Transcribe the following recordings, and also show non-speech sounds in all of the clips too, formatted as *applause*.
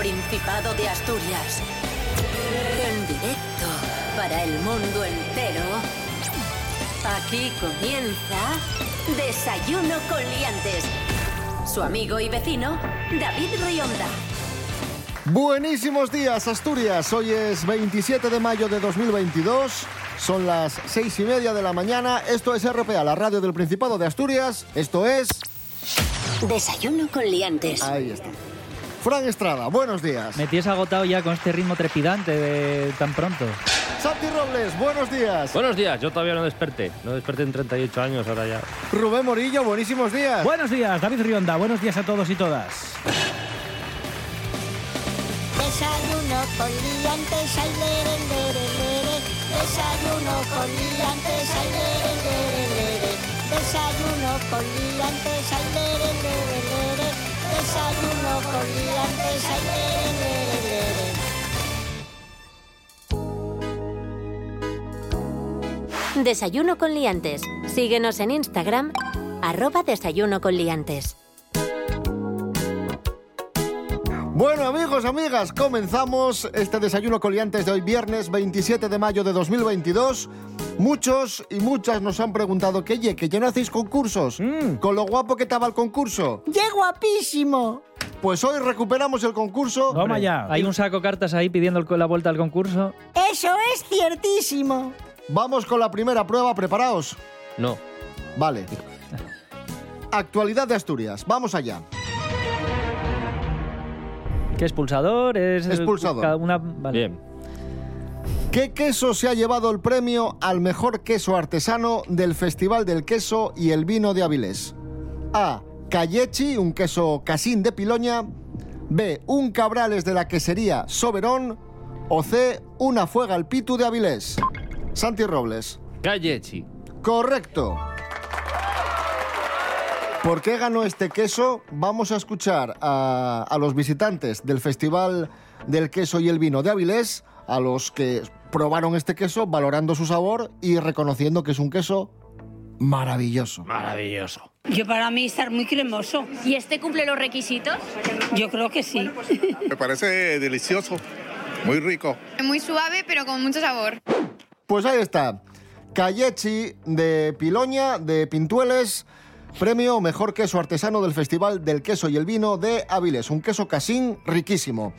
Principado de Asturias. En directo para el mundo entero. Aquí comienza Desayuno con Liantes. Su amigo y vecino, David Rionda. Buenísimos días, Asturias. Hoy es 27 de mayo de 2022. Son las seis y media de la mañana. Esto es RPA, la radio del Principado de Asturias. Esto es. Desayuno con Liantes. Ahí está. Fran Estrada, buenos días. Me tienes agotado ya con este ritmo trepidante de tan pronto. Santi Robles, buenos días. Buenos días, yo todavía no desperté. No desperté en 38 años, ahora ya. Rubén Morillo, buenísimos días. Buenos días, David Rionda. Buenos días a todos y todas. Desayuno con liantes, ay, lere, lere, lere. Desayuno con liantes, ay, lere, lere, lere. Desayuno con liantes, ay, lere, lere, lere. Desayuno con liantes. Desayuno con liantes. Síguenos en Instagram, arroba desayuno con liantes. Bueno, amigos, amigas, comenzamos este desayuno coliantes de hoy, viernes 27 de mayo de 2022. Muchos y muchas nos han preguntado que, oye, que ya no hacéis concursos. Con lo guapo que estaba el concurso. ¡Qué guapísimo! Pues hoy recuperamos el concurso. Toma ya. Hay un saco cartas ahí pidiendo la vuelta al concurso. Eso es ciertísimo. Vamos con la primera prueba, preparaos. No. Vale. *laughs* Actualidad de Asturias, vamos allá. ¿Qué es pulsador? Es Es pulsador. cada Una... vale. Bien. ¿Qué queso se ha llevado el premio al mejor queso artesano del Festival del Queso y el Vino de Avilés? A. Callechi, un queso casín de Piloña. B. Un Cabrales de la quesería Soberón. O C. Una Fuega al Pitu de Avilés. Santi Robles. Callechi. Correcto. ¿Por qué ganó este queso? Vamos a escuchar a, a los visitantes del Festival del Queso y el Vino de Avilés, a los que probaron este queso, valorando su sabor y reconociendo que es un queso maravilloso. Maravilloso. Yo para mí estar muy cremoso. ¿Y este cumple los requisitos? Yo creo que sí. *laughs* Me parece delicioso, muy rico. Muy suave, pero con mucho sabor. Pues ahí está. Callechi de Piloña, de Pintueles, premio Mejor Queso Artesano del Festival del Queso y el Vino de Avilés. Un queso casín riquísimo.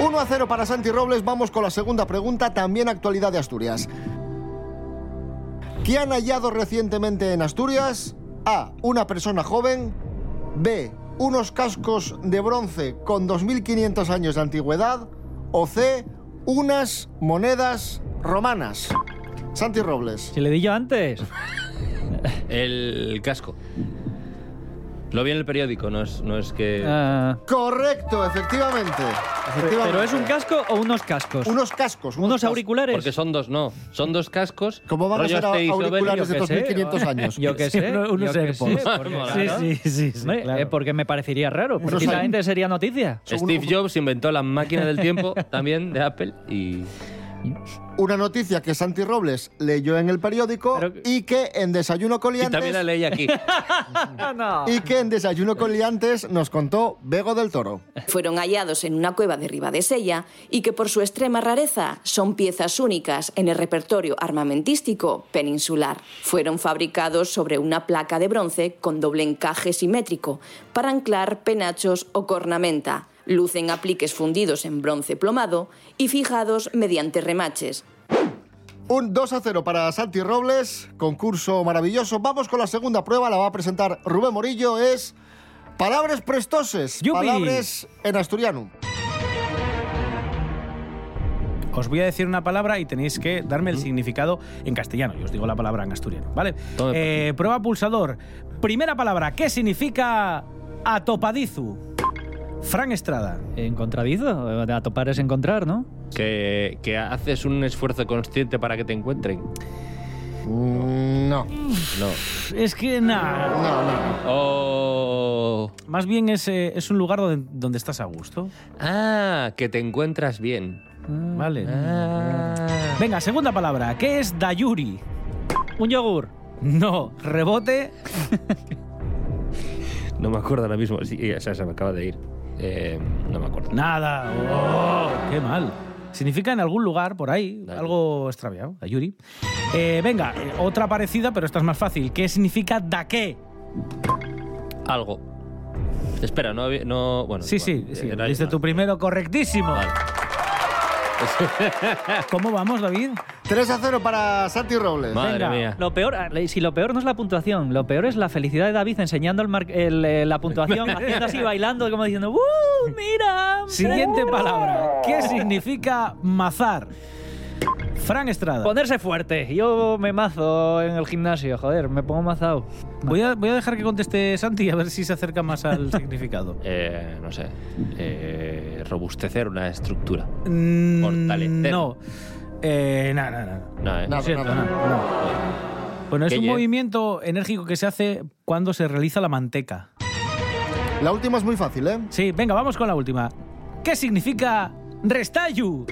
1 a 0 para Santi Robles. Vamos con la segunda pregunta, también actualidad de Asturias. ¿Qué han hallado recientemente en Asturias? A. Una persona joven. B. Unos cascos de bronce con 2.500 años de antigüedad. O C. Unas monedas romanas. Santi Robles. Si le di yo antes. *laughs* El casco. Lo vi en el periódico, no es, no es que... Ah, Correcto, efectivamente. efectivamente. ¿Pero es un casco o unos cascos? Unos cascos. ¿Unos cascos. auriculares? Porque son dos, no. Son dos cascos. ¿Cómo van a ser Sober. auriculares de *laughs* yo qué sé. 2.500 años? Yo qué sé. Uno- unos AirPods. Sí, *laughs* sí, sí, sí, Hombre, claro. eh, porque me parecería raro. Precisamente sería noticia. Steve Jobs inventó la máquina del tiempo también de Apple y... Una noticia que Santi Robles leyó en el periódico Pero- y que en Desayuno Y Coliantes también la leí aquí. *laughs* y que en Desayuno Coliantes nos contó Bego del Toro. fueron hallados en una cueva de Ribadesella y que por su extrema rareza son piezas únicas en el repertorio armamentístico peninsular. Fueron fabricados sobre una placa de bronce con doble encaje simétrico para anclar penachos o cornamenta. Lucen apliques fundidos en bronce plomado y fijados mediante remaches. Un 2 a 0 para Santi Robles, concurso maravilloso. Vamos con la segunda prueba, la va a presentar Rubén Morillo, es palabras prestoses, ¡Yupi! palabras en asturiano. Os voy a decir una palabra y tenéis que darme el significado en castellano. Yo os digo la palabra en asturiano, ¿vale? Eh, prueba pulsador. Primera palabra, ¿qué significa atopadizu? Fran Estrada. ¿Encontradizo? De atopar es encontrar, ¿no? Que, que haces un esfuerzo consciente para que te encuentren. Mm, No, No. Es que nada. no, no. Oh. Más bien es, eh, es un lugar donde, donde estás a gusto. Ah, que te encuentras bien. Vale. Ah. Venga, segunda palabra. ¿Qué es dayuri? Un yogur. No, rebote. *laughs* No me acuerdo ahora mismo. Sí, o sea, se me acaba de ir. Eh, no me acuerdo. Nada. Oh, qué mal. Significa en algún lugar por ahí, algo extraviado, Ayuri. Eh, venga, eh, otra parecida, pero esta es más fácil. ¿Qué significa da qué? Algo. Espera, no, había- no bueno. Sí, sí, bueno, sí. Dice tu primero, correctísimo. *laughs* ¿Cómo vamos, David? 3 a 0 para Santi Robles. Madre mía. Lo peor, ah, si lo peor no es la puntuación, lo peor es la felicidad de David enseñando el mar- el, eh, la puntuación, *laughs* haciendo así, bailando, como diciendo, ¡Uh, mira! Siguiente palabra. ¿Qué significa mazar? Fran Estrada. Ponerse fuerte. Yo me mazo en el gimnasio, joder, me pongo mazado. Voy a, voy a dejar que conteste Santi a ver si se acerca más al *laughs* significado. Eh, no sé. Eh, robustecer una estructura. Mm, Fortalecer. No. Eh, no, no, no. No, ¿eh? Lo siento, nada. no, no. Bueno, es ¿Qué un ye? movimiento enérgico que se hace cuando se realiza la manteca. La última es muy fácil, ¿eh? Sí, venga, vamos con la última. ¿Qué significa restayu?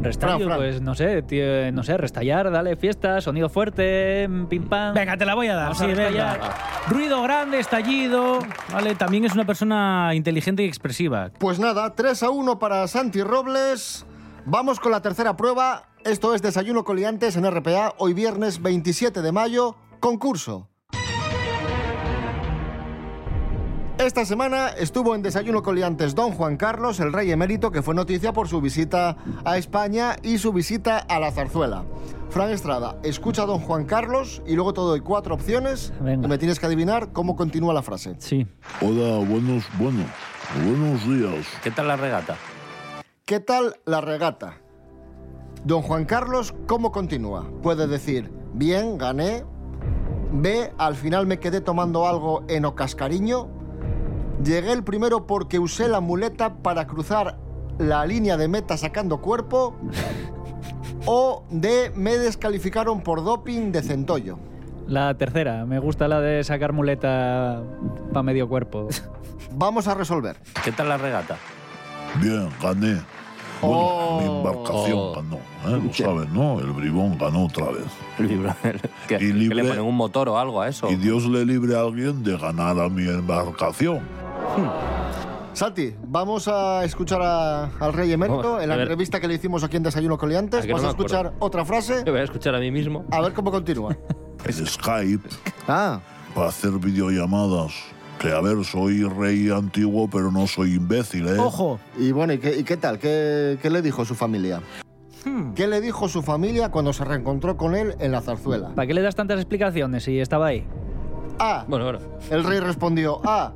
Restallo, Fran, Fran. pues no sé, tío, no sé, restallar, dale fiesta, sonido fuerte, pim pam. Venga, te la voy a dar. A Sí, venga. restallar. Ruido grande, estallido. Vale, también es una persona inteligente y expresiva. Pues nada, 3 a 1 para Santi Robles. Vamos con la tercera prueba. Esto es Desayuno Coliantes en RPA, hoy viernes 27 de mayo, concurso. Esta semana estuvo en Desayuno Coliantes Don Juan Carlos, el rey emérito, que fue noticia por su visita a España y su visita a la zarzuela. Fran Estrada, escucha a Don Juan Carlos y luego te doy cuatro opciones Venga. y me tienes que adivinar cómo continúa la frase. Sí. Hola, buenos, bueno, buenos días. ¿Qué tal la regata? ¿Qué tal la regata? Don Juan Carlos, ¿cómo continúa? Puede decir, bien, gané. B, al final me quedé tomando algo en Ocascariño. Llegué el primero porque usé la muleta para cruzar la línea de meta sacando cuerpo. *laughs* O D, me descalificaron por doping de centollo. La tercera, me gusta la de sacar muleta para medio cuerpo. *laughs* Vamos a resolver. ¿Qué tal la regata? Bien, gané. Bueno, Oh. mi embarcación Oh. ganó, ¿eh? Lo sabes, ¿no? El bribón ganó otra vez. ¿Qué, Y qué libre- le ponen un motor o algo a eso? Y Dios le libre a alguien de ganar a mi embarcación. *clears throat* Santi, vamos a escuchar a- al rey emérito Vamos, en la entrevista que le hicimos aquí en Desayuno Coliantes. ¿A no Vas a escuchar otra frase. Yo voy a escuchar a mí mismo. A ver cómo continúa. *laughs* En Skype, *laughs* Ah, para hacer videollamadas. Que a ver, soy rey antiguo, pero no soy imbécil, ¿eh? Ojo. y bueno, ¿y qué, y qué tal? ¿Qué, qué le dijo su familia? Hmm. ¿Qué le dijo su familia cuando se reencontró con él en la zarzuela? ¿Para qué le das tantas explicaciones si estaba ahí? A. Bueno, bueno. El rey respondió, A.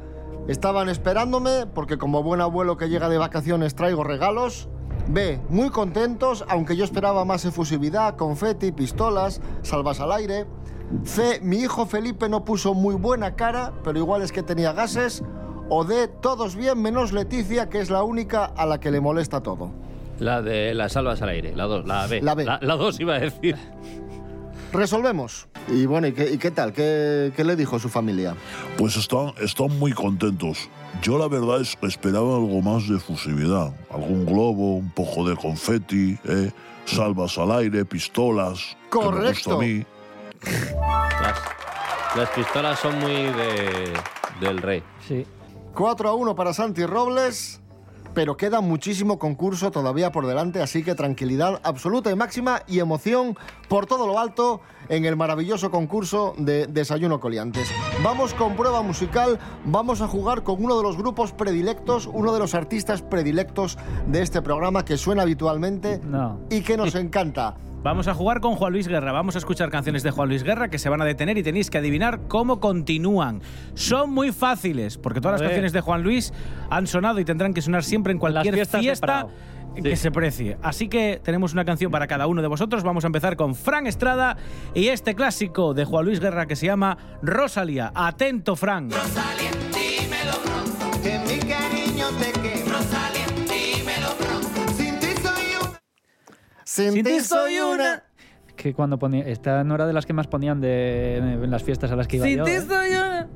Estaban esperándome porque como buen abuelo que llega de vacaciones traigo regalos. B. Muy contentos, aunque yo esperaba más efusividad, confeti, pistolas, salvas al aire. C. Mi hijo Felipe no puso muy buena cara, pero igual es que tenía gases. O D. Todos bien menos Leticia, que es la única a la que le molesta todo. La de las salvas al aire, la 2, la B. La B. La 2 iba a decir. Resolvemos. Y bueno, ¿y qué, y qué tal? ¿Qué, qué le dijo su familia? Pues están, están muy contentos. Yo la verdad es que esperaba algo más de efusividad. Algún globo, un poco de confeti, ¿eh? salvas al aire, pistolas. Que me Correcto. gusta a mí. Las, las pistolas son muy de, del rey. Sí. 4 a 1 para Santi Robles, pero queda muchísimo concurso todavía por delante, así que tranquilidad absoluta y máxima y emoción por todo lo alto en el maravilloso concurso de Desayuno Coliantes. Vamos con prueba musical, vamos a jugar con uno de los grupos predilectos, uno de los artistas predilectos de este programa que suena habitualmente No. y que nos *laughs* encanta. Vamos a jugar con Juan Luis Guerra. Vamos a escuchar canciones de Juan Luis Guerra que se van a detener y tenéis que adivinar cómo continúan. Son muy fáciles, porque todas las canciones de Juan Luis han sonado y tendrán que sonar siempre en cualquier fiesta que se precie. Así que tenemos una canción para cada uno de vosotros. Vamos a empezar con Fran Estrada y este clásico de Juan Luis Guerra que se llama Rosalía. Atento, Fran. Que mi cariño te queme. Sin ti soy una... Que cuando ponía. Esta no era de las que más ponían de, en las fiestas a las que iba Sin yo. ti ¿eh? soy una.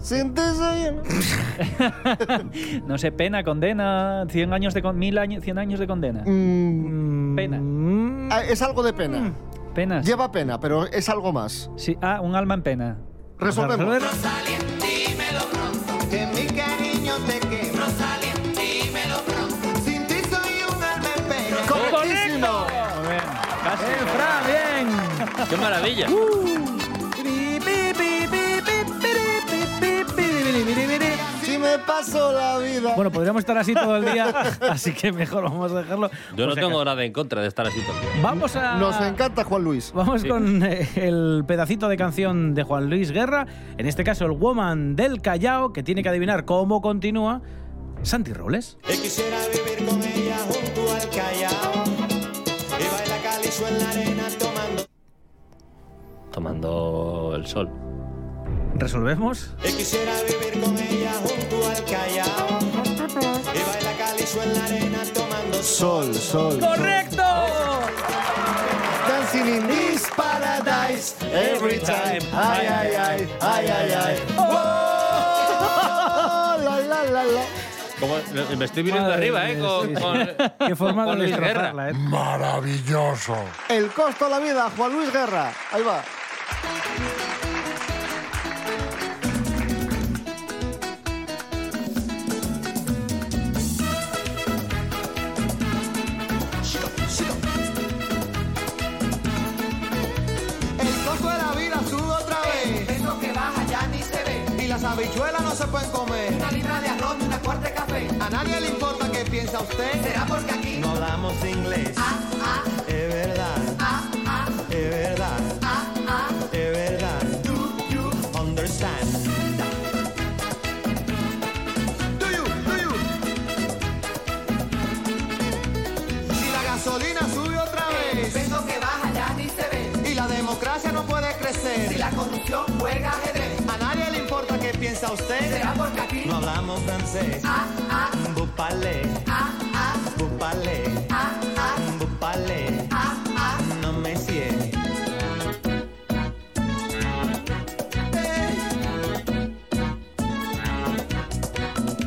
Sin ti soy una... *laughs* No sé, pena, condena, 100 años de con- mil años, 100 años de condena. Mm, Pena. ah, es algo de pena. Penas. Lleva pena, pero es algo más. Sí, ah, un alma en pena. Resolvemos. ¡Qué maravilla! Si me paso la vida. Bueno, podríamos estar así todo el día, *laughs* así que mejor vamos a dejarlo. Yo no tengo nada en contra de estar así todo el día. Vamos a. Nos encanta Juan Luis. Vamos Sí. con eh, el pedacito de canción de Juan Luis Guerra, en este caso el Woman del Callao, que tiene que adivinar cómo continúa Santi Robles. Quisiera vivir con ella junto al Callao calizo en la arena tomando. Tomando el sol. ¿Resolvemos? Que quisiera vivir con ella junto al Callao y baila calizo en la arena tomando Sol, sol. ¡Correcto! Dancing in this paradise every time. Ay, ay, ay, ay, ay, ay. Oh, *laughs* la, la, la, la. Como, me estoy viniendo Madre arriba, ¿eh? Con, sí, sí. con- *laughs* Qué forma con de Luis Guerra. ¿eh? Maravilloso. El costo de la vida, Juan Luis Guerra. Ahí va. Habichuelas no se pueden comer. Una libra de arroz y una cuarta de café. A nadie le importa qué piensa usted. Será porque aquí No hablamos inglés. ah, ah, Es verdad, ah, ah, es verdad, ah, ah, es verdad. do you Understand. Do you, do you? Si la gasolina sube otra vez Eso que baja ya ni se ve. y la democracia no puede Si crecer, la corrupción juega usted. Será porque aquí No hablamos francés. ah, ah, Vous parlez, ah, ah, vous parlez, ah, ah, vous parlez. ah, ah. No me sigue.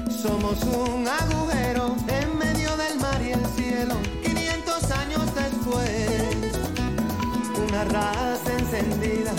Somos un agujero en medio del mar y el cielo. 500 años después, una raza encendida,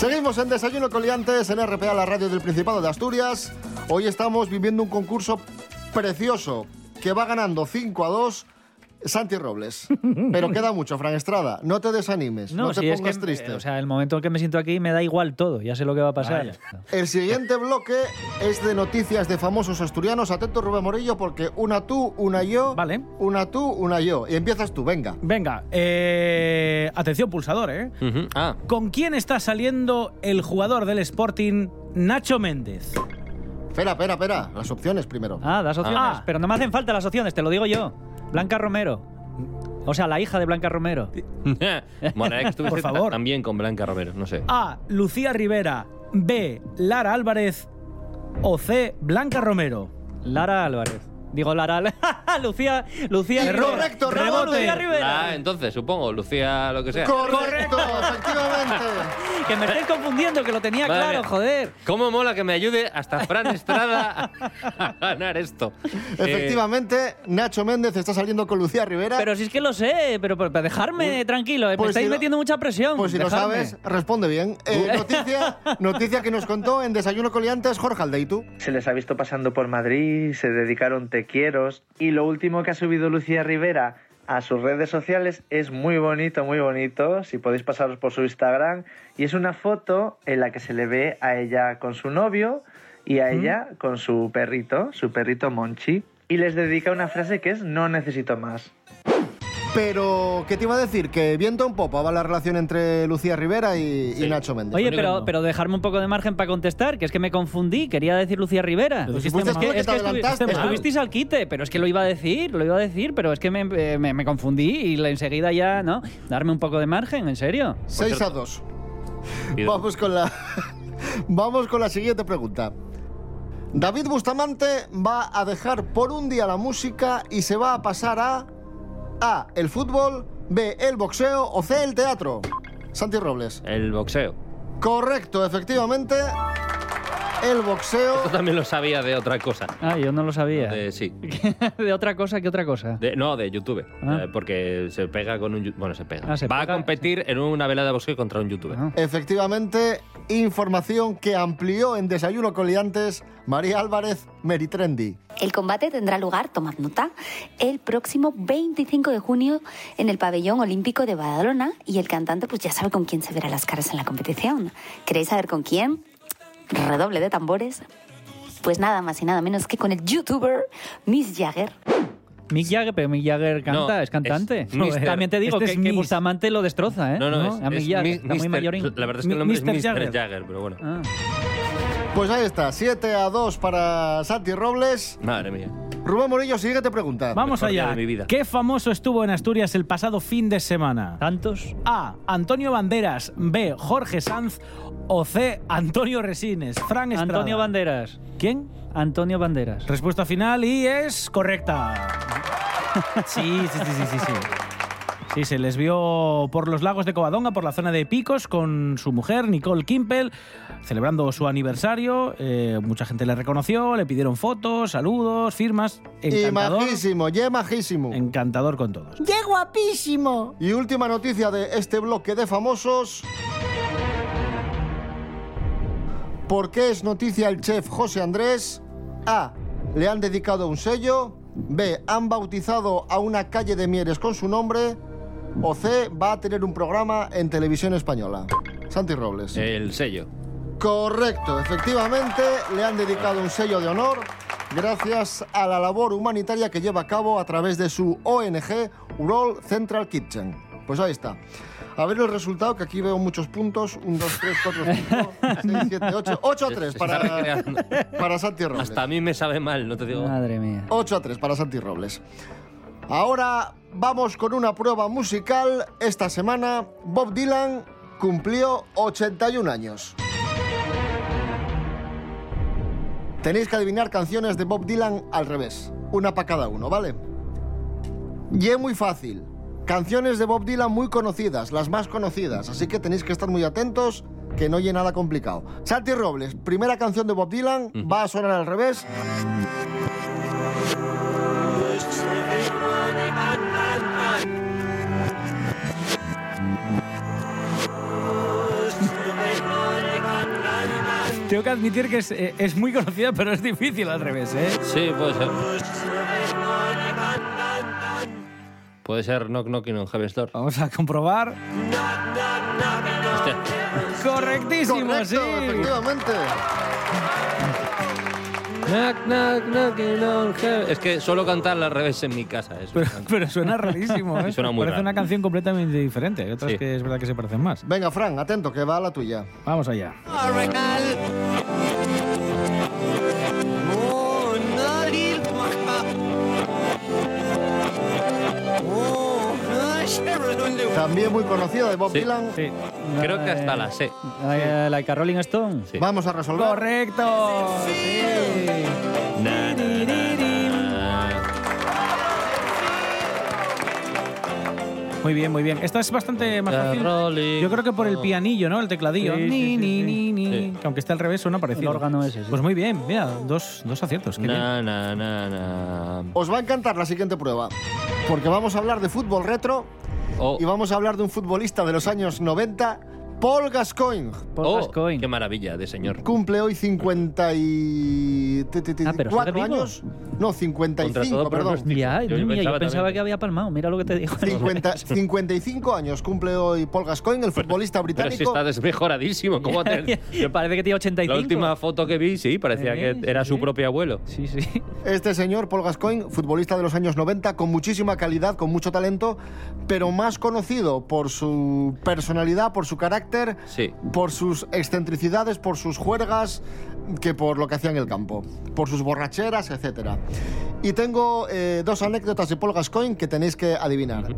Seguimos en Desayuno Coliantes en RPA, la radio del Principado de Asturias. Hoy estamos viviendo un concurso precioso que va ganando 5 a 2 Santi Robles. Pero queda mucho, Fran Estrada. No te desanimes, no, te si es pongas que, triste. O sea, el momento en que me siento aquí me da igual todo. Ya sé lo que va a pasar. El siguiente bloque es de noticias de famosos asturianos. Atento, Rubén Morillo, porque una tú, una yo. Vale. Una tú, una yo. Y empiezas tú, venga. Venga, eh, atención pulsador, ¿eh? Ah, ¿Con quién está saliendo el jugador del Sporting, Nacho Méndez? Espera, espera, espera. Las opciones primero. Ah, das opciones. Ah. Pero no me hacen falta las opciones, te lo digo yo. Blanca Romero. O sea, la hija de Blanca Romero. *laughs* estuviste Por favor. también con Blanca Romero, no sé. A. Lucía Rivera. B. Lara Álvarez. O C. Blanca Romero. Lara Álvarez. Digo, Lara. *laughs* Lucía. Lucía. Rivera. Correcto, rebote. Lucía Rivera. Ah, entonces, supongo, Lucía, lo que sea. Correcto, efectivamente. *laughs* Que me estáis confundiendo, que lo tenía Madre claro, mía. joder. ¿Cómo mola que me ayude hasta Fran Estrada *laughs* a ganar esto? Efectivamente, Nacho Méndez está saliendo con Lucía Rivera. Pero si es que lo sé, pero, pero, pero dejarme tranquilo, eh, me Pues estáis si lo- metiendo mucha presión. Pues si lo dejarme. sabes, responde bien. Eh, noticia, noticia que nos contó en Desayuno Coliantes Jorge Aldeitu. Se les ha visto pasando por Madrid, se dedicaron te quieros. Y lo último que ha subido Lucía Rivera a sus redes sociales es muy bonito, muy bonito, si podéis pasaros por su Instagram. Y es una foto en la que se le ve a ella con su novio y a ella con su perrito, su perrito Monchi. Y les dedica una frase que es no necesito más. Pero, ¿qué te iba a decir? Que viento en popa va la relación entre Lucía Rivera y, y Nacho Méndez. Oye, pero, pero dejarme un poco de margen para contestar, que es que me confundí, quería decir Lucía Rivera. Pero si Es que- te estuvi- adelantaste, mal. estuvisteis al quite, pero es que lo iba a decir, lo iba a decir, pero es que me, eh, me- me confundí y enseguida ya, ¿no? Darme un poco de margen, en serio. 6 a 2. Pido- Vamos con la. *laughs* Vamos con la siguiente pregunta. David Bustamante va a dejar por un día la música y se va a pasar a A. El fútbol, B. El boxeo o C. El teatro. Santi Robles. El boxeo. Correcto, efectivamente. El boxeo. Esto también lo sabía de otra cosa. Ah, yo no lo sabía. De, sí. *laughs* de otra cosa que otra cosa. De- no, de YouTube. Ah. Eh, porque se pega con un... Bueno, se pega. Ah, se Va pega, a competir en una velada de boxeo contra un youtuber. Efectivamente, información que amplió en Desayuno con Liantes María Álvarez Meritrendi. El combate tendrá lugar, tomad nota, el próximo 25 de junio en el pabellón olímpico de Badalona y el cantante pues ya sabe con quién se verá las caras en la competición. ¿Queréis saber con quién? Redoble de tambores. Pues nada más y nada menos que con el youtuber Miss Jagger. Mick Jagger, pero Mick Jagger canta, No, es cantante. es Mr. También te digo Este que, es que. Bustamante lo destroza, ¿eh? No, no, es, A Mick es Jagger, mi- está muy Mr. mayorín. La verdad es que el nombre es Mr. Mr. Jagger. Jagger. pero bueno. Ah. Pues ahí está, 7 a 2 para Santi Robles. Madre mía. Rubén Morillo, siguiente pregunta. Vamos Mejor día allá. de mi vida. ¿Qué famoso estuvo en Asturias el pasado fin de semana? ¿Tantos? A. Antonio Banderas. B. Jorge Sanz. O C. Antonio Resines. Fran Estrada. Antonio Banderas. ¿Quién? Antonio Banderas. Respuesta final y es correcta. Sí, sí, sí, sí, sí, sí. Sí, se les vio por los lagos de Covadonga, por la zona de Picos, con su mujer, Nicole Kimpel, celebrando su aniversario. Eh, mucha gente le reconoció, le pidieron fotos, saludos, firmas. Y Encantador. majísimo, ye majísimo. Encantador con todos. ¡Qué guapísimo! Y última noticia de este bloque de famosos. ¿Por qué es noticia el chef José Andrés? A. Le han dedicado un sello. B. Han bautizado a una calle de Mieres con su nombre. O C. Va a tener un programa en televisión española. Santi Robles. El sello. Correcto, efectivamente, le han dedicado un sello de honor gracias a la labor humanitaria que lleva a cabo a través de su ONG World Central Kitchen. Pues ahí está. A ver el resultado, que aquí veo muchos puntos. 1, 2, 3, 4, 5, 6, 7, 8. 8 a Se- 3 se está para, para Santi Robles. Hasta a mí me sabe mal, no te digo. Madre mía. 8 a 3 para Santi Robles. Ahora vamos con una prueba musical. Esta semana Bob Dylan cumplió 81 años. Tenéis que adivinar canciones de Bob Dylan al revés. Una para cada uno, ¿vale? Y es muy fácil. Canciones de Bob Dylan muy conocidas, las más conocidas. Así que tenéis que estar muy atentos, que no oye nada complicado. Santi Robles, primera canción de Bob Dylan, va a sonar al revés. Tengo que admitir que es, eh, es muy conocida, pero es difícil al revés, ¿eh? Sí, puede ser. Puede ser Knock Knocking on Heaven's Door. Vamos a comprobar. Hostia. Correctísimo, Correcto, sí. efectivamente. Knock, knock, knocking on heaven- Es que suelo cantarla al revés en mi casa. es Pero, suena rarísimo, ¿eh? *laughs* Suena muy Parece raro. una canción completamente diferente. Hay otras Sí. que es verdad que se parecen más. Venga, Fran, atento, que va a la tuya. Vamos allá. También muy conocida de Bob Sí. Dylan. Sí. Creo que hasta la sé. Eh, like a Rolling Stone. Sí. Vamos a resolver. Correcto. Sí. Na, na, na, na. Muy bien, muy bien. Esta es bastante más The fácil. Rolling Yo creo que por el pianillo, ¿no? El tecladillo. Ni, sí, ni, sí. ni, ni. Que aunque esté al revés, suena parecido. El órgano ese, sí. Pues muy bien, mira, dos, dos aciertos. Qué bien. Na, na, na, na. Os va a encantar la siguiente prueba, porque vamos a hablar de fútbol retro Oh, y vamos a hablar de un futbolista de los años 90, Paul Gascoigne. Paul oh, Gascoigne. qué maravilla de señor. Cumple hoy 50 y... Ah, pero años. No, Contra 55, todo perdón. Ya, Yo yo, mira, yo pensaba que había palmado. Mira lo que te digo. 50 55 *laughs* años cumple hoy Paul Gascoigne, el futbolista Pero si británico. está desmejoradísimo. ¿Cómo te- Me *laughs* parece que tiene 85. La última foto que vi, sí, parecía Eh, que era sí, su propio abuelo. Sí, sí. Este señor, Paul Gascoigne, futbolista de los años 90, con muchísima calidad, con mucho talento, pero más conocido por su personalidad, por su carácter, Sí. por sus excentricidades, por sus juergas, que por lo que hacía en el campo, por sus borracheras, etc. Y tengo eh, dos anécdotas de Paul Gascoigne que tenéis que adivinar.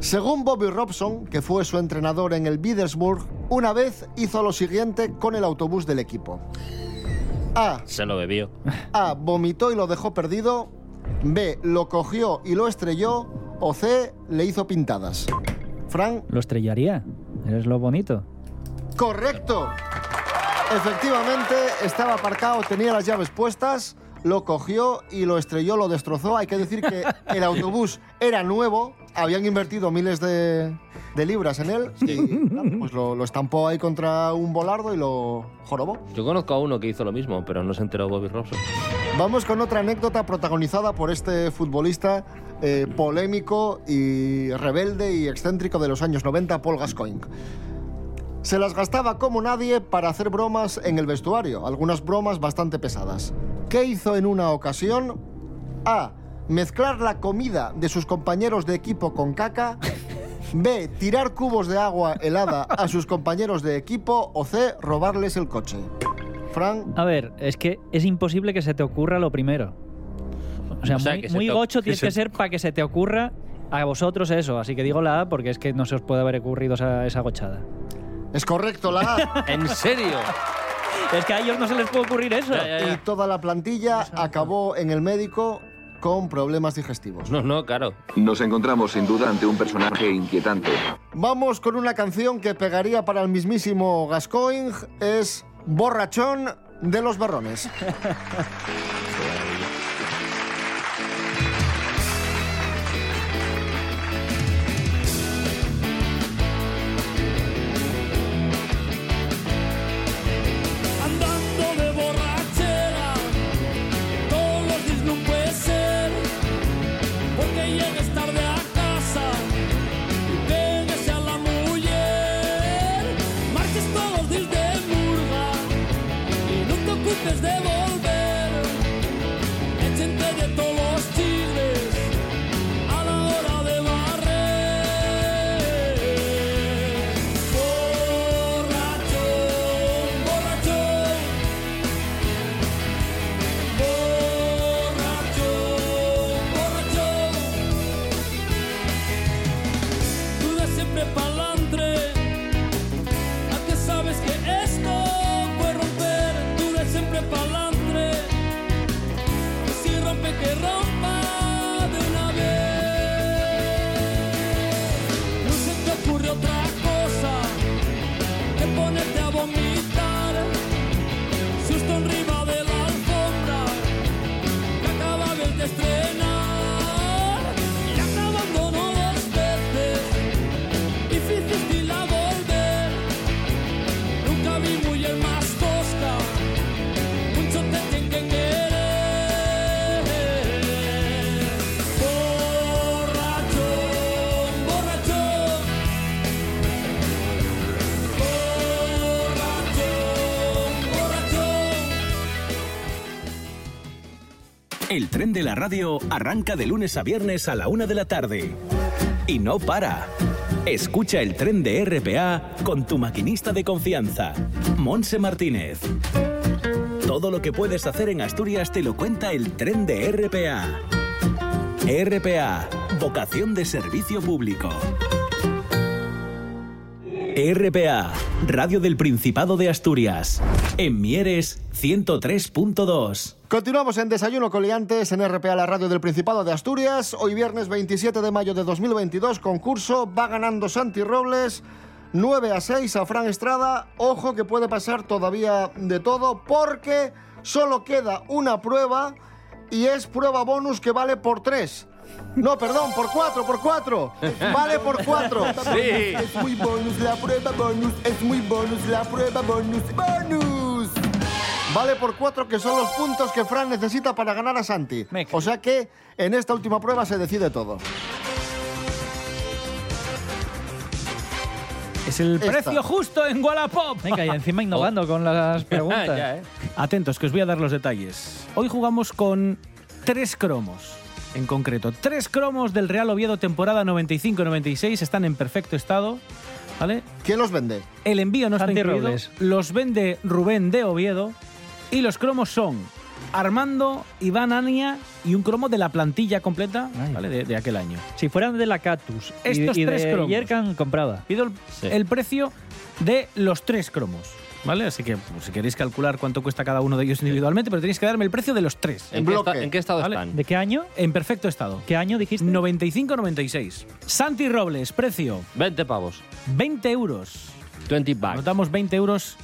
Según Bobby Robson, que fue su entrenador en el Middlesbrough una vez hizo lo siguiente con el autobús del equipo. A. Se lo bebió. A. Vomitó y lo dejó perdido. B. Lo cogió y lo estrelló. O C. Le hizo pintadas. Fran. Lo estrellaría. Es lo bonito. Correcto. Efectivamente, estaba aparcado, tenía las llaves puestas, lo cogió y lo estrelló, lo destrozó. Hay que decir que *laughs* el autobús era nuevo, habían invertido miles de, de libras en él y pues lo, lo estampó ahí contra un volardo y lo jorobó. Yo conozco a uno que hizo lo mismo, pero no se enteró Bobby Robson. Vamos con otra anécdota protagonizada por este futbolista eh, polémico y rebelde y excéntrico de los años 90, Paul Gascoigne. Se las gastaba como nadie para hacer bromas en el vestuario, algunas bromas bastante pesadas. ¿Qué hizo en una ocasión? A. Mezclar la comida de sus compañeros de equipo con caca. B. Tirar cubos de agua helada a sus compañeros de equipo. O C. Robarles el coche. Fran. A ver, es que es imposible que se te ocurra lo primero. O sea, O sea, muy, se muy gocho que tienes se- que ser para que se te ocurra a vosotros eso. Así que digo la A porque es que no se os puede haber ocurrido esa, esa gochada. Es correcto, la A. *laughs* ¿En serio? Es que a ellos no se les puede ocurrir eso. Y toda la plantilla acabó en el médico con problemas digestivos. No, no, claro. Nos encontramos sin duda ante un personaje inquietante. Vamos con una canción que pegaría para el mismísimo Gascoigne. Es Borrachón de los Berrones. *laughs* El tren de la radio arranca de lunes a viernes a la una de la tarde. Y no para. Escucha el tren de RPA con tu maquinista de confianza, Monse Martínez. Todo lo que puedes hacer en Asturias te lo cuenta el tren de RPA. RPA, vocación de servicio público. RPA, Radio del Principado de Asturias. En Mieres 103.2. Continuamos en Desayuno Coliantes en RPA, la radio del Principado de Asturias. Hoy viernes 27 de mayo de 2022, concurso, va ganando Santi Robles. 9 a 6 a Fran Estrada. Ojo que puede pasar todavía de todo porque solo queda una prueba y es prueba bonus que vale por 3. No, perdón, por 4, por 4. Vale por 4. Sí. Es muy bonus la prueba bonus. Es muy bonus la prueba bonus. ¡Bonus! Vale por 4 que son los puntos que Fran necesita para ganar a Santi. O sea que en esta última prueba se decide todo. Es el Esta. precio justo en Wallapop. Venga, y encima *laughs* innovando con las *laughs* preguntas. Ya, ¿eh? Atentos, que os voy a dar los detalles. Hoy jugamos con tres cromos. En concreto, tres cromos del Real Oviedo temporada 95-96 están en perfecto estado. ¿Vale? ¿Quién los vende? El envío no está Santi incluido. Robles. Los vende Rubén de Oviedo. Y los cromos son Armando, Iván Ania y un cromo de la plantilla completa ¿vale? de, de aquel año. Si fueran de la Cactus y- Estos y, tres de cromos. Yerkan comprada. Pido el, Sí. el precio de los tres cromos. ¿Vale? Así que pues, si queréis calcular cuánto cuesta cada uno de ellos individualmente, pero tenéis que darme el precio de los tres. ¿En, qué, esta- en qué estado ¿Vale? están? ¿De qué año? En perfecto estado. ¿Qué año dijiste? 95-96. Santi Robles, precio 20 pavos. 20 euros. 20 bucks. Notamos 20 euros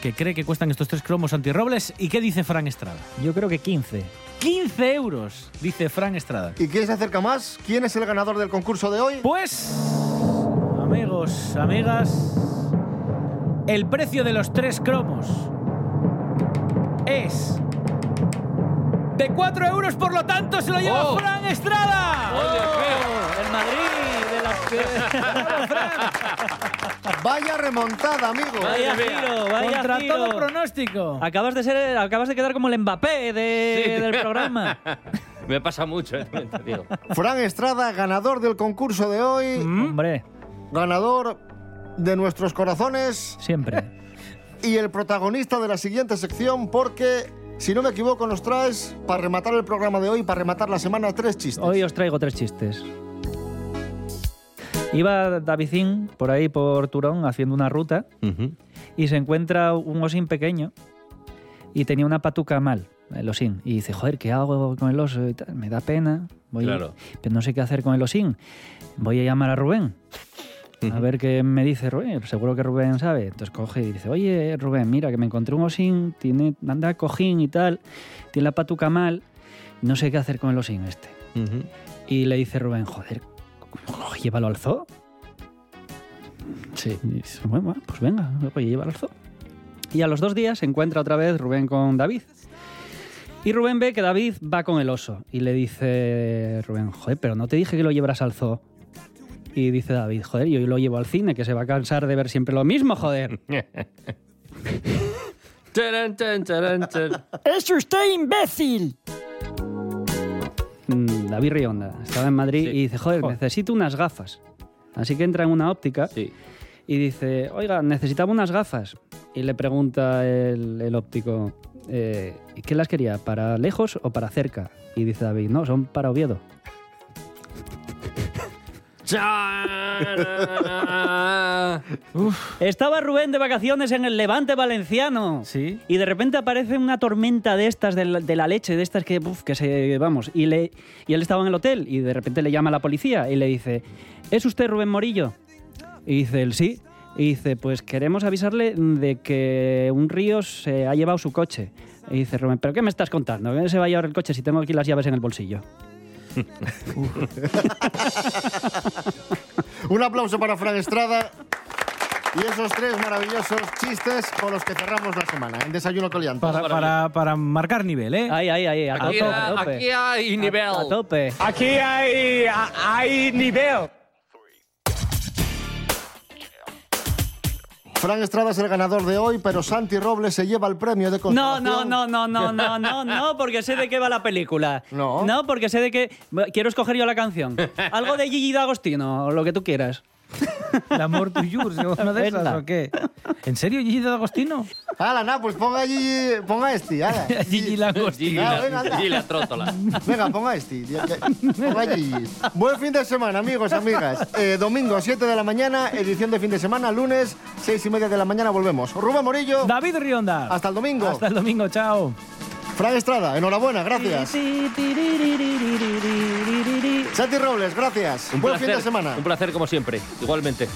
que cree que cuestan estos tres cromos Santi Robles. ¿Y qué dice Fran Estrada? Yo creo que 15. 15 euros, dice Fran Estrada. ¿Y quién se acerca más? ¿Quién es el ganador del concurso de hoy? Pues, amigos, amigas, el precio de los tres cromos es de 4 euros, por lo tanto se lo lleva Oh. Fran Estrada. El Madrid de las *laughs* Vaya remontada, amigo. Vaya giro, vaya Contra giro. todo pronóstico. Acabas de ser, acabas de quedar como el Mbappé de- del programa. *laughs* Me pasa mucho, eh. Fran Estrada, ganador del concurso de hoy. Hombre, Ganador de nuestros corazones. siempre. *laughs* Y el protagonista de la siguiente sección, porque, si no me equivoco, nos traes, para rematar el programa de hoy, para rematar la semana, tres chistes. Hoy os traigo tres chistes. Iba Davidín por ahí por Turón haciendo una ruta y se encuentra un osín pequeño y tenía una patuca mal, el osín. Y dice, joder, ¿qué hago con el oso? Me da pena, voy, Claro. pero no sé qué hacer con el osín. Voy a llamar a Rubén. A ver qué me dice Rubén. Seguro que Rubén sabe. Entonces coge y dice, oye, Rubén, mira, que me encontré un osín, tiene, anda cojín y tal, tiene la patuca mal, no sé qué hacer con el osín este. Y le dice Rubén, joder, llévalo al zoo. Sí. Y dice, bueno, bueno, pues venga, oye, llévalo al zoo. Y a los dos días se encuentra otra vez Rubén con David. Y Rubén ve que David va con el oso. Y le dice Rubén, joder, pero no te dije que lo llevaras al zoo. Y dice David, joder, yo lo llevo al cine, que se va a cansar de ver siempre lo mismo, joder. *laughs* ¡Es usted imbécil! Mm, David Rionda estaba en Madrid y dice, joder, necesito unas gafas. Así que entra en una óptica y dice, oiga, necesitaba unas gafas. Y le pregunta el, el óptico, eh, ¿qué las quería? ¿Para lejos o para cerca? Y dice David, no, son para Oviedo. Estaba Rubén de vacaciones en el Levante Valenciano. Sí. Y de repente aparece una tormenta de estas, de la, de la leche, de estas que, uf, que se. Vamos. Y, le, y él estaba en el hotel y de repente le llama a la policía y le dice: ¿Es usted Rubén Morillo? Y dice él: Sí. Y dice: Pues queremos avisarle de que un río se ha llevado su coche. Y dice Rubén: ¿Pero qué me estás contando? ¿Qué se va a llevar el coche si tengo aquí las llaves en el bolsillo? *laughs* Un aplauso para Fran Estrada. Y esos tres maravillosos chistes con los que cerramos la semana en Desayuno Coliantes. Para, para, para marcar nivel, ¿eh? Ahí, ahí, ahí. A Aquí, tope, a tope. aquí hay nivel. A tope. Aquí hay, hay nivel. Fran Estrada es el ganador de hoy, pero Santi Robles se lleva el premio de No, consolación. no, no, no, no, no, no, no, *laughs* porque sé de qué va la película. No. No, porque sé de qué. Quiero escoger yo la canción. *laughs* Algo de Gigi D'Agostino, o lo que tú quieras. *laughs* ¿La Amor to You? ¿Una de esas o qué? ¿En serio, Gigi D'Agostino? Hala, nada, pues ponga allí, ponga este, hala. *laughs* Gigi D'Agostino. Ah, venga, anda. Y la trótola. Venga, ponga este. Ponga allí. Buen fin de semana, amigos, amigas. Eh, domingo, 7 de la mañana, edición de fin de semana. Lunes, 6 y media de la mañana, volvemos. Rubén Morillo. David Rionda. Hasta el domingo. Hasta el domingo, chao. Fran Estrada, enhorabuena, gracias. Santi Robles, gracias. Un Buen placer, fin de semana. Un placer como siempre. Igualmente.